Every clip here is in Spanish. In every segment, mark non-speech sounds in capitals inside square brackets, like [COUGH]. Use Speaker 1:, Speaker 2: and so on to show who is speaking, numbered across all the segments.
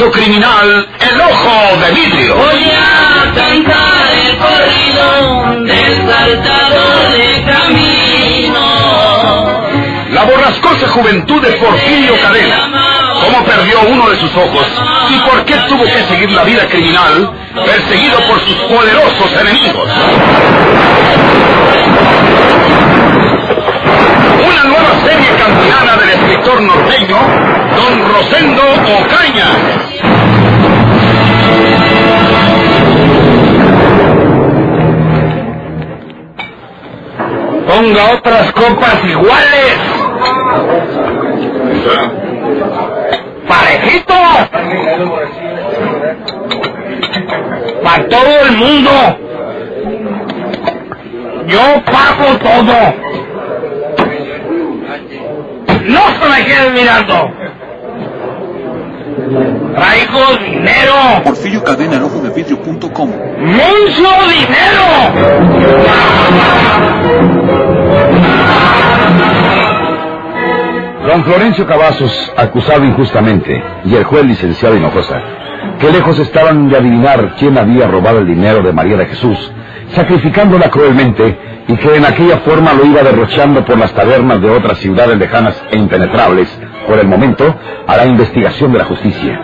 Speaker 1: caso criminal El Ojo de Vidrio.
Speaker 2: Voy a cantar el corrido del saltador de camino.
Speaker 1: La borrascosa juventud de Porfirio Cadena. Cómo perdió uno de sus ojos y por qué tuvo que seguir la vida criminal perseguido por sus poderosos enemigos. Una nueva serie campeana del escritor norteño, Don Rosendo Ocaña.
Speaker 3: Ponga otras copas iguales. Parejito. Para todo el mundo. Yo pago todo. No se me mirando. Traigo dinero.
Speaker 4: Porfirio Cadena, el ojo de vidrio.com.
Speaker 3: ¡Mucho dinero!
Speaker 5: Don Florencio Cavazos, acusado injustamente, y el juez licenciado Hinojosa, que lejos estaban de adivinar quién había robado el dinero de María de Jesús, sacrificándola cruelmente, y que en aquella forma lo iba derrochando por las tabernas de otras ciudades lejanas e impenetrables, por el momento, a la investigación de la justicia.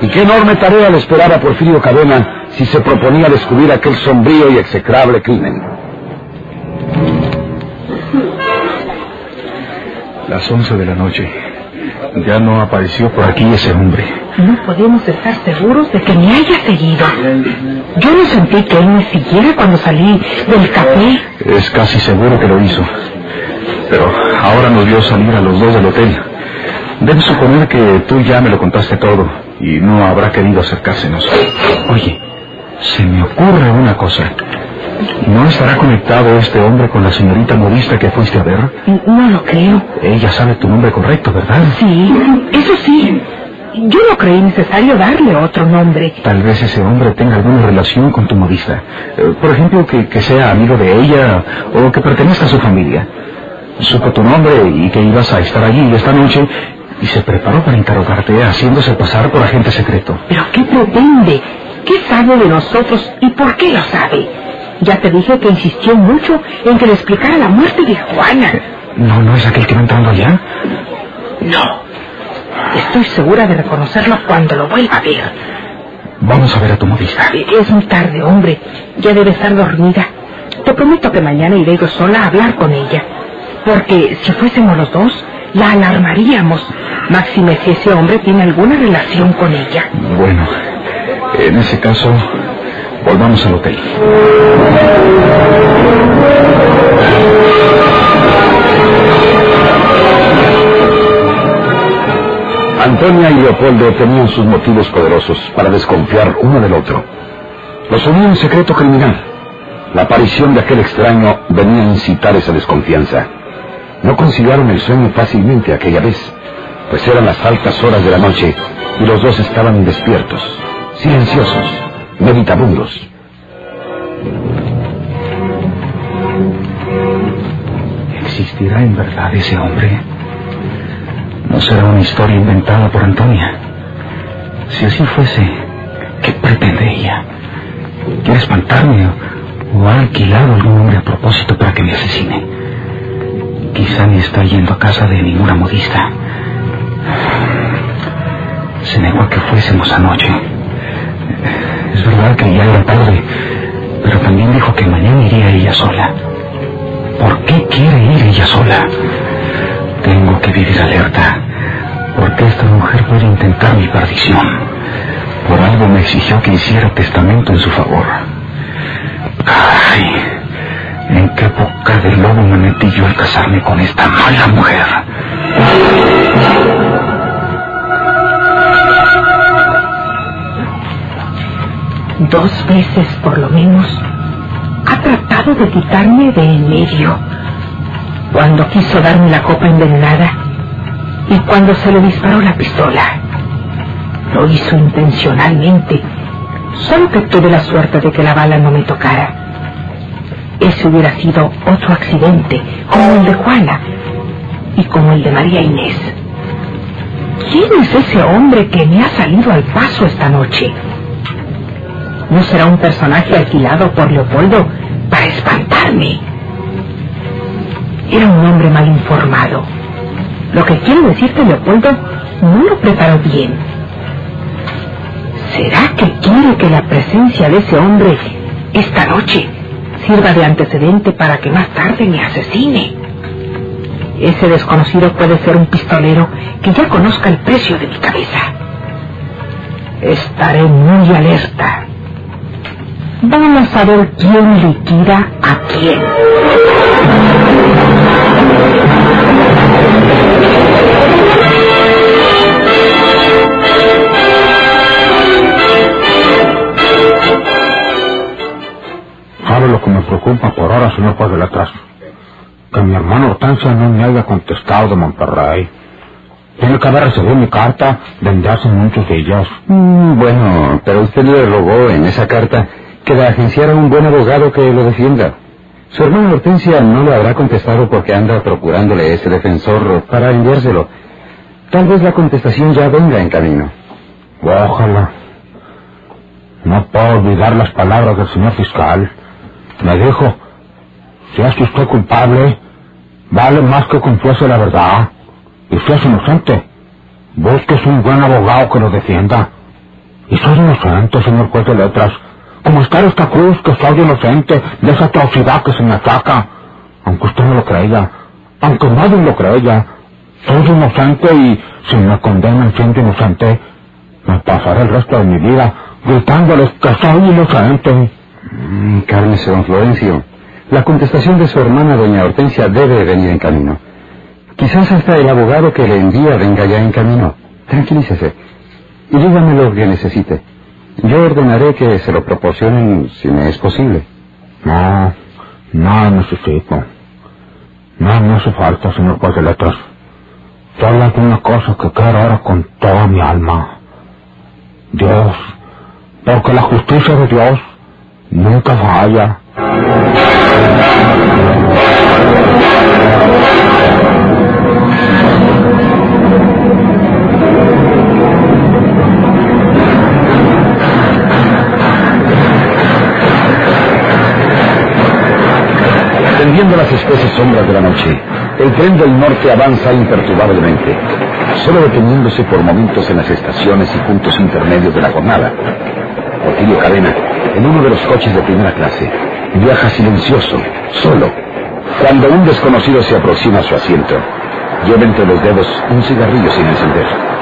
Speaker 5: Y qué enorme tarea le esperaba a Porfirio Cadena si se proponía descubrir aquel sombrío y execrable crimen.
Speaker 6: Las once de la noche. Ya no apareció por aquí ese hombre.
Speaker 7: No podemos estar seguros de que me haya seguido. Yo no sentí que él me siguiera cuando salí del café.
Speaker 6: Es casi seguro que lo hizo. Pero ahora nos vio salir a los dos del hotel. Debo suponer que tú ya me lo contaste todo y no habrá querido acercársenos. Oye, se me ocurre una cosa. ¿No estará conectado este hombre con la señorita modista que fuiste a ver?
Speaker 7: No lo creo.
Speaker 6: Ella sabe tu nombre correcto, ¿verdad?
Speaker 7: Sí, eso sí. Yo no creí necesario darle otro nombre.
Speaker 6: Tal vez ese hombre tenga alguna relación con tu modista. Eh, por ejemplo, que, que sea amigo de ella o que pertenezca a su familia. Supo tu nombre y que ibas a estar allí esta noche y se preparó para interrogarte haciéndose pasar por agente secreto.
Speaker 7: ¿Pero qué pretende? ¿Qué sabe de nosotros y por qué lo sabe? Ya te dije que insistió mucho en que le explicara la muerte de Juana.
Speaker 6: ¿No, no es aquel que va entrando allá?
Speaker 7: No. Estoy segura de reconocerlo cuando lo vuelva a ver.
Speaker 6: Vamos a ver a tu modista.
Speaker 7: Es muy tarde, hombre. Ya debe estar dormida. Te prometo que mañana iré yo sola a hablar con ella. Porque si fuésemos los dos, la alarmaríamos. Máxime si ese hombre tiene alguna relación con ella.
Speaker 6: Bueno, en ese caso, volvamos al hotel.
Speaker 5: Antonia y Leopoldo tenían sus motivos poderosos para desconfiar uno del otro. Los unía un secreto criminal. La aparición de aquel extraño venía a incitar esa desconfianza. No conciliaron el sueño fácilmente aquella vez, pues eran las altas horas de la noche y los dos estaban despiertos, silenciosos, meditabundos.
Speaker 6: ¿Existirá en verdad ese hombre? ¿No será una historia inventada por Antonia? Si así fuese, ¿qué pretende ella? ¿Quiere espantarme o, ha alquilado algún hombre a propósito para que me asesine? Quizá ni está yendo a casa de ninguna modista. Se negó a que fuésemos anoche. Es verdad que ya era tarde, pero también dijo que mañana iría ella sola. ¿Por qué quiere ir ella sola? Tengo que vivir alerta, porque esta mujer puede intentar mi perdición. Por algo me exigió que hiciera testamento en su favor. Ay, ¿en qué boca del lobo me metí yo al casarme con esta mala mujer?
Speaker 7: Dos veces, por lo menos, ha tratado de quitarme de en medio. Cuando quiso darme la copa envenenada y cuando se le disparó la pistola. Lo hizo intencionalmente, solo que tuve la suerte de que la bala no me tocara. Ese hubiera sido otro accidente, como el de Juana y como el de María Inés. ¿Quién es ese hombre que me ha salido al paso esta noche? ¿No será un personaje alquilado por Leopoldo para espantarme? Era un hombre mal informado. Lo que quiero decirte, Leopoldo, no lo preparó bien. ¿Será que quiere que la presencia de ese hombre esta noche sirva de antecedente para que más tarde me asesine? Ese desconocido puede ser un pistolero que ya conozca el precio de mi cabeza. Estaré muy alerta. Vamos a ver quién liquida a quién.
Speaker 8: ¿Sabe lo que me preocupa por ahora, señor juez de letras? Que mi hermano Hortensia no me haya contestado de Monterrey. Tiene que haber recibido mi carta donde hacen muchos de ellos.
Speaker 5: Mm, bueno, pero usted le rogó en esa carta que le agenciara un buen abogado que lo defienda. Su hermana Hortensia no le habrá contestado porque anda procurándole ese defensor para enviárselo. Tal vez la contestación ya venga en camino.
Speaker 8: Ojalá. No puedo olvidar las palabras del señor fiscal. Me dijo, si es usted culpable, vale más que confiese la verdad. Y si es inocente, busques un buen abogado que lo defienda. Y soy inocente, señor juez de letras. Como está esta cruz que soy inocente de esa atrocidad que se me ataca. Aunque usted no lo crea, aunque nadie lo crea, soy inocente y si me condenan siendo inocente, me pasaré el resto de mi vida gritándoles que soy inocente.
Speaker 5: Mm, cálmese, don Florencio. La contestación de su hermana, doña Hortensia, debe venir en camino. Quizás hasta el abogado que le envía venga ya en camino. Tranquilícese. Y dígame lo que necesite. Yo ordenaré que se lo proporcionen si me es posible.
Speaker 8: No, no necesito. No me hace falta, señor juez de letras. Solo una cosa que quiero ahora con toda mi alma. Dios. Porque la justicia de Dios nunca falla.
Speaker 5: Espesas sombras de la noche, el tren del norte avanza imperturbablemente, solo deteniéndose por momentos en las estaciones y puntos intermedios de la jornada. Porfirio Cadena, en uno de los coches de primera clase, viaja silencioso, solo. Cuando un desconocido se aproxima a su asiento, lleva entre los dedos un cigarrillo sin encender.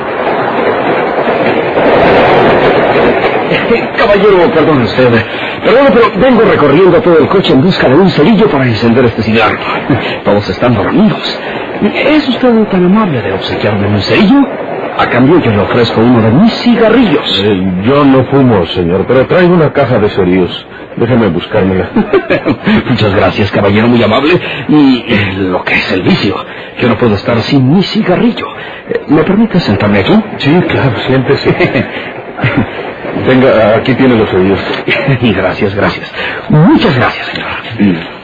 Speaker 5: [LAUGHS]
Speaker 9: Caballero, perdón usted. Perdón, pero vengo recorriendo todo el coche en busca de un cerillo para encender este cigarro. [LAUGHS] Todos están dormidos. ¿Es usted tan amable de obsequiarme un cerillo? A cambio yo le ofrezco uno de mis cigarrillos.
Speaker 8: Eh, yo no fumo, señor, pero traigo una caja de cerillos. Déjeme buscármela. [LAUGHS]
Speaker 9: Muchas gracias, caballero muy amable. Y eh, lo que es el vicio, yo no puedo estar sin mi cigarrillo. Eh, ¿Me permite sentarme aquí?
Speaker 8: Sí, claro, siéntese. Venga, aquí tiene los cerillos. [LAUGHS]
Speaker 9: gracias, gracias. Muchas gracias, señor. [LAUGHS]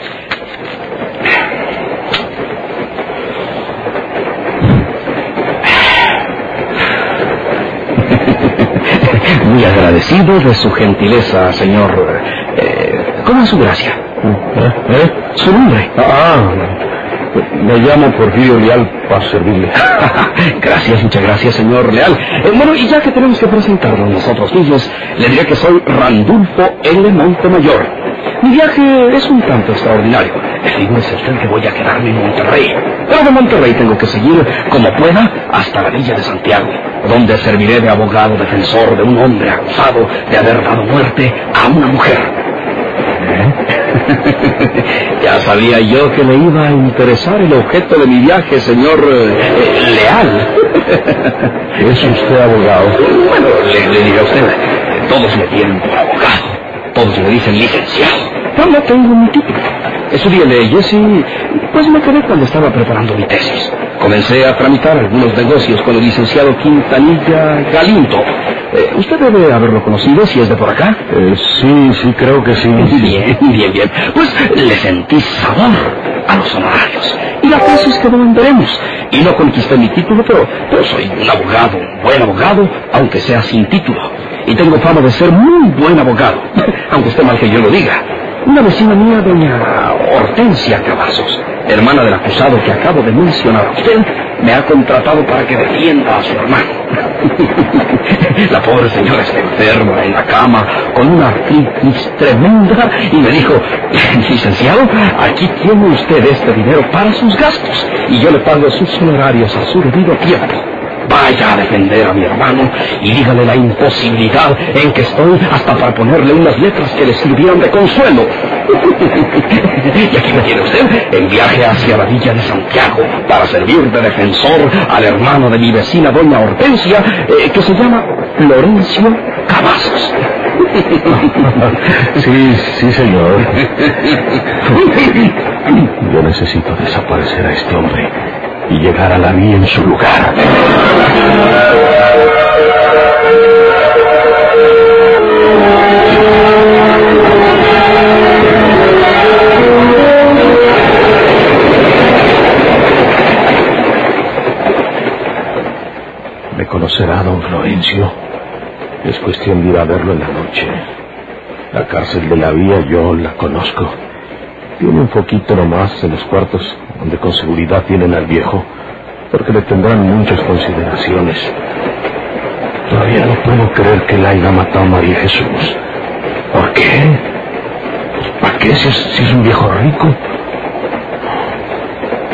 Speaker 9: Muy agradecido de su gentileza, señor. Eh, ¿Cómo es su gracia?
Speaker 8: ¿Eh?
Speaker 9: Su nombre.
Speaker 8: Ah, me llamo Porfirio Leal para servirle. [LAUGHS]
Speaker 9: gracias, muchas gracias, señor Leal. Eh, bueno, y ya que tenemos que presentarnos nosotros mismos, le diré que soy Randulfo L. Montemayor. Mi viaje es un tanto extraordinario. Figúrese usted que voy a quedarme en Monterrey. Pero de Monterrey tengo que seguir como pueda hasta la villa de Santiago, donde serviré de abogado defensor de un hombre acusado de haber dado muerte a una mujer. [LAUGHS] ya sabía yo que le iba a interesar el objeto de mi viaje, señor eh, Leal. [LAUGHS]
Speaker 8: ¿Es usted abogado?
Speaker 9: Bueno, le, le diré a usted, todos me tienen por abogado, todos me dicen licenciado. Pero no tengo mi título. Estudié leyes y pues me quedé cuando estaba preparando mi tesis. Comencé a tramitar algunos negocios con el licenciado Quintanilla Galindo. Usted debe haberlo conocido si es de por acá.
Speaker 8: Eh, sí, sí, creo que sí.
Speaker 9: Bien, bien, bien. Pues le sentí sabor a los honorarios. Y la tesis que no veremos. Y no conquisté mi título, pero, pero soy un abogado, un buen abogado, aunque sea sin título. Y tengo fama de ser muy buen abogado, [LAUGHS] aunque esté mal que yo lo diga. Una vecina mía, doña Hortensia Cavazos, hermana del acusado que acabo de mencionar a usted, me ha contratado para que defienda a su hermano. [LAUGHS] La pobre señora está enferma en la cama con una artritis tremenda y me dijo, [LAUGHS] licenciado, aquí tiene usted este dinero para sus gastos y yo le pago sus honorarios a su debido tiempo. Vaya a defender a mi hermano y dígale la imposibilidad en que estoy hasta para ponerle unas letras que le sirvieran de consuelo. [LAUGHS] y aquí me tiene usted en viaje hacia la villa de Santiago para servir de defensor al hermano de mi vecina doña Hortensia, eh, que se llama Florencio Cavazos. [LAUGHS]
Speaker 10: Sí, sí, señor. [LAUGHS] Yo necesito desaparecer a este hombre y llegar a la vía en su lugar. ¿Me conocerá don Florencio? Es cuestión de ir a verlo en la noche. La cárcel de la vía yo la conozco. Tiene un foquito nomás en los cuartos donde con seguridad tienen al viejo, porque le tendrán muchas consideraciones. Todavía no puedo creer que la haya matado a María Jesús. ¿Por qué? ¿Para qué si es, si es un viejo rico?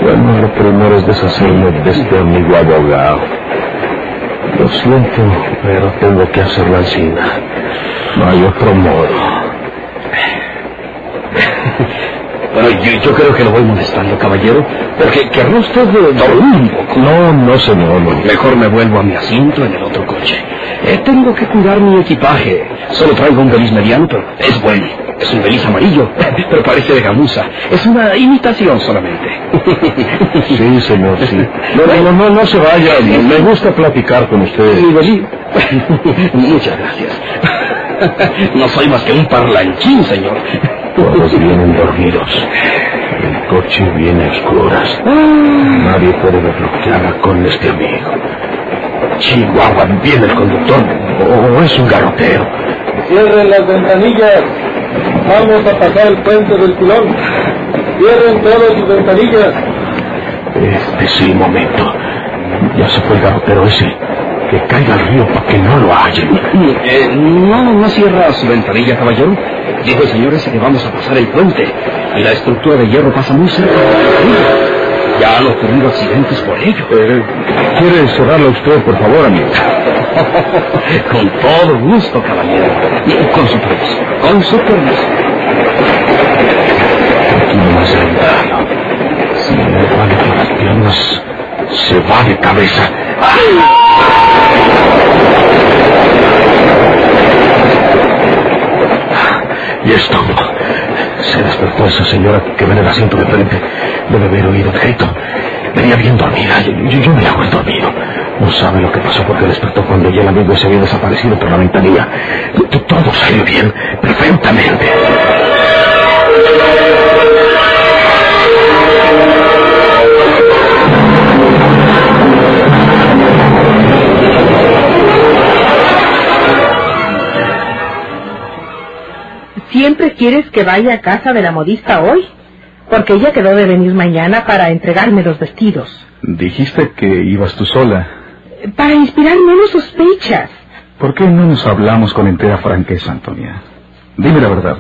Speaker 10: Bueno, lo primero es deshacerme de este amigo abogado. Lo siento, pero tengo que hacer la encina. No hay otro modo.
Speaker 9: Bueno, yo, yo creo que lo voy molestando, caballero, porque querrá usted dormir un poco.
Speaker 10: No, no, señor. no.
Speaker 9: Mejor me vuelvo a mi asiento en el otro coche. Eh, tengo que cuidar mi equipaje. Solo traigo un beliz mediano, pero es bueno. Es un beliz amarillo, [LAUGHS] pero parece de gamuza. Es una imitación solamente. [LAUGHS]
Speaker 10: Sí, señor, sí. No, no, no, no, no se vaya. Me gusta platicar con usted.
Speaker 9: Mi beliz. [LAUGHS] Muchas gracias. No soy más que un parlanchín, señor.
Speaker 10: Todos vienen dormidos. El coche viene a oscuras. Nadie puede ver lo que haga con este amigo. Chihuahua, viene el conductor o es un garotero.
Speaker 11: Cierren las ventanillas. Vamos a pasar el puente del pilón. Cierren todas sus ventanillas.
Speaker 10: Este sí, momento. Ya se fue el garotero ese. Que caiga al río para que no lo hallen.
Speaker 9: Eh, no, no cierra su ventanilla, caballero. Dijo el señor ese que vamos a pasar el puente. Y la estructura de hierro pasa muy cerca. Ya han ocurrido accidentes por ello.
Speaker 10: Eh, ¿Quiere cerrarlo usted, por favor, amigo? [LAUGHS]
Speaker 9: Con todo gusto, caballero. Con su permiso. Con su permiso.
Speaker 10: Aquí el daño. Si me vale con las piernas, se va de cabeza. Y esto. Se despertó esa señora que ve en el asiento de frente. Debe haber oído el grito. Venía bien dormida. Yo, yo, me hago el dormido. No sabe lo que pasó porque despertó cuando ya el amigo se había desaparecido por la ventanilla. Todo salió bien, perfectamente.
Speaker 7: ¿Siempre quieres que vaya a casa de la modista hoy? Porque ella quedó de venir mañana para entregarme los vestidos.
Speaker 6: Dijiste que ibas tú sola.
Speaker 7: Para inspirar menos sospechas.
Speaker 6: ¿Por qué no nos hablamos con entera franqueza, Antonia? Dime la verdad.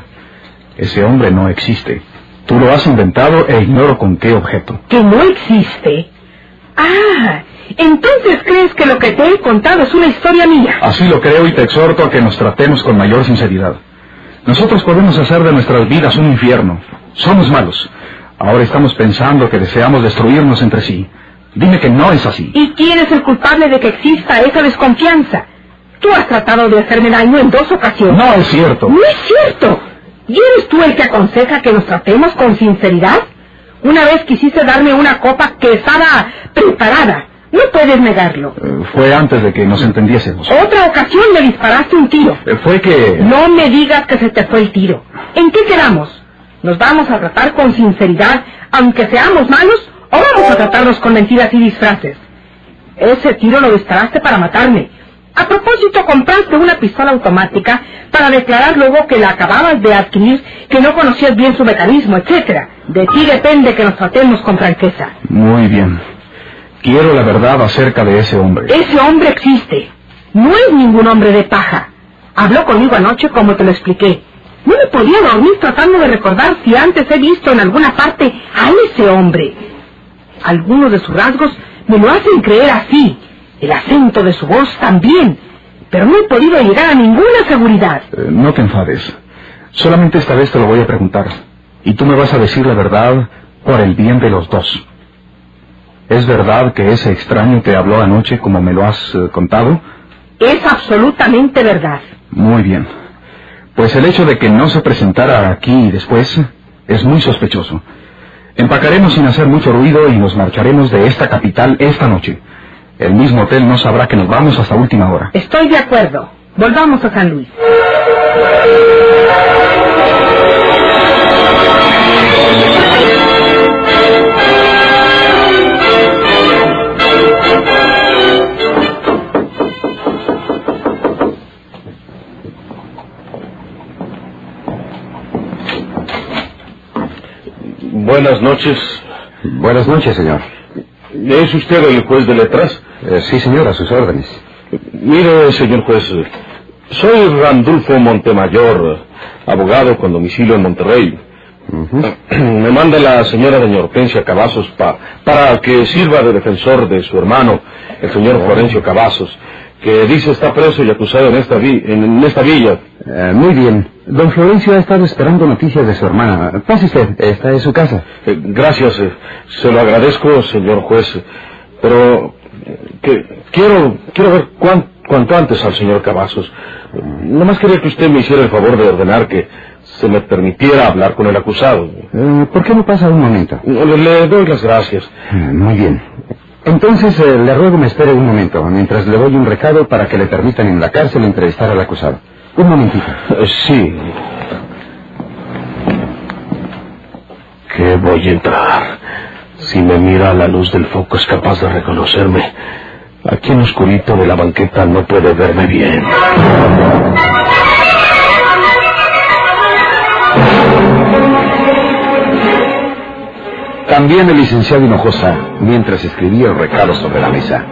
Speaker 6: Ese hombre no existe. Tú lo has inventado e ignoro con qué objeto.
Speaker 7: ¿Que no existe? Ah, entonces crees que lo que te he contado es una historia mía.
Speaker 6: Así lo creo y te exhorto a que nos tratemos con mayor sinceridad. Nosotros podemos hacer de nuestras vidas un infierno. Somos malos. Ahora estamos pensando que deseamos destruirnos entre sí. Dime que no es así.
Speaker 7: ¿Y quién es el culpable de que exista esa desconfianza? Tú has tratado de hacerme daño en dos ocasiones.
Speaker 6: No es cierto.
Speaker 7: No es cierto. ¿Y eres tú el que aconseja que nos tratemos con sinceridad? Una vez quisiste darme una copa que estaba preparada. No puedes negarlo.
Speaker 6: Eh, Fue antes de que nos entendiésemos.
Speaker 7: Otra ocasión me disparaste un tiro.
Speaker 6: Eh, Fue que...
Speaker 7: No me digas que se te fue el tiro. ¿En qué quedamos? ¿Nos vamos a tratar con sinceridad, aunque seamos malos, o vamos a tratarnos con mentiras y disfraces. Ese tiro lo disparaste para matarme. A propósito, compraste una pistola automática para declarar luego que la acababas de adquirir, que no conocías bien su mecanismo, etcétera. De ti depende que nos tratemos con franqueza.
Speaker 6: Muy bien. Quiero la verdad acerca de ese hombre.
Speaker 7: Ese hombre existe. No es ningún hombre de paja. Habló conmigo anoche como te lo expliqué. No me podía dormir tratando de recordar si antes he visto en alguna parte a ese hombre. Algunos de sus rasgos me lo hacen creer así. El acento de su voz también. Pero no he podido llegar a ninguna seguridad.
Speaker 6: Eh, no te enfades. Solamente esta vez te lo voy a preguntar. Y tú me vas a decir la verdad por el bien de los dos. ¿Es verdad que ese extraño te habló anoche como me lo has eh, contado?
Speaker 7: Es absolutamente verdad.
Speaker 6: Muy bien. Pues el hecho de que no se presentara aquí después es muy sospechoso. Empacaremos sin hacer mucho ruido y nos marcharemos de esta capital esta noche. El mismo hotel no sabrá que nos vamos hasta última hora.
Speaker 7: Estoy de acuerdo. Volvamos a San Luis.
Speaker 10: Buenas noches.
Speaker 5: Buenas noches, señor.
Speaker 10: ¿Es usted el juez de letras?
Speaker 5: Eh, sí, señor, a sus órdenes.
Speaker 10: Mire, señor juez, soy Randulfo Montemayor, abogado con domicilio en Monterrey. [CLEARS THROAT] Me manda la señora doña Hortensia Cavazos pa- para que sirva de defensor de su hermano, el señor Florencio Cavazos, que dice está preso y acusado en esta, vi- en, en esta villa.
Speaker 5: Eh, muy bien. Don Florencio ha estado esperando noticias de su hermana. Pase usted, esta es su casa.
Speaker 10: Eh, gracias, eh, se lo agradezco, señor juez, pero que quiero quiero ver cuán- cuanto antes al señor Cavazos. Nomás quería que usted me hiciera el favor de ordenar que se me permitiera hablar con el acusado.
Speaker 5: ¿Por qué no pasa un momento?
Speaker 10: Le, le doy las gracias.
Speaker 5: Muy bien. Entonces, eh, le ruego me espere un momento, mientras le doy un recado para que le permitan en la cárcel entrevistar al acusado. Un momentito.
Speaker 10: Eh, Sí. ¿Qué voy a entrar? Si me mira a la luz del foco es capaz de reconocerme. Aquí en oscurito de la banqueta no puede verme bien.
Speaker 5: También el licenciado Hinojosa, mientras escribía el recado sobre la mesa,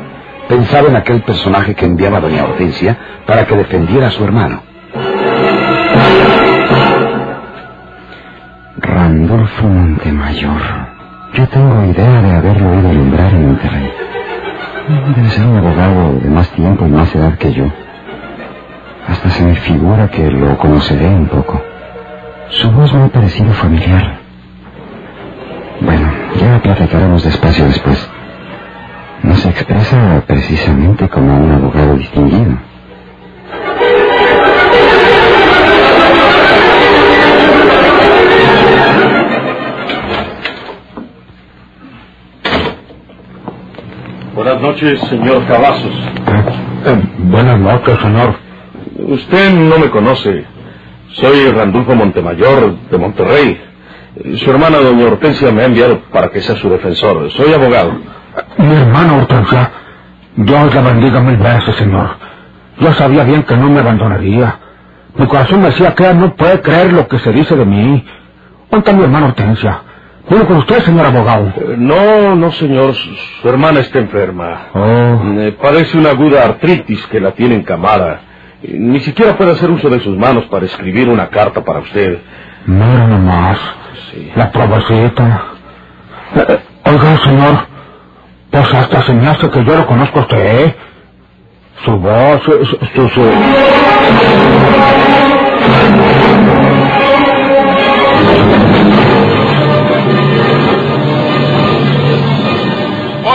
Speaker 5: pensaba en aquel personaje que enviaba a doña Hortensia para que defendiera a su hermano.
Speaker 12: Randolfo Montemayor. Yo tengo idea de haberlo oído nombrar en Monterrey. Debe ser un abogado de más tiempo y más edad que yo. Hasta se me figura que lo conoceré un poco. Su voz me ha parecido familiar. Bueno, ya platicaremos despacio después. No se expresa precisamente como un abogado distinguido.
Speaker 10: Noches, señor Cavazos.
Speaker 8: Eh, buenas noches, señor.
Speaker 10: Usted no me conoce. Soy Randulfo Montemayor, de Monterrey. Su hermana, doña Hortensia, me ha enviado para que sea su defensor. Soy abogado.
Speaker 8: Mi hermano Hortensia, Dios la bendiga mil veces, señor. Yo sabía bien que no me abandonaría. Mi corazón me decía que ella no puede creer lo que se dice de mí. ¿Dónde está mi hermano Hortensia? Vino con usted, señor abogado.
Speaker 10: Eh, No, no, señor. Su, hermana está enferma.
Speaker 8: Oh,
Speaker 10: Eh, padece una aguda artritis que la tiene encamada. Eh, Ni siquiera puede hacer uso de sus manos para escribir una carta para usted.
Speaker 8: mira nomás.
Speaker 10: Sí.
Speaker 8: La provecita. Eh, oiga, señor, pues hasta se me hace que yo lo conozco a usted. Su voz, su- su-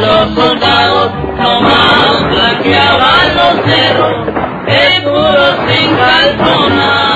Speaker 2: los soldados tomados, blanqueaban los cerros, el puro sin calzonar.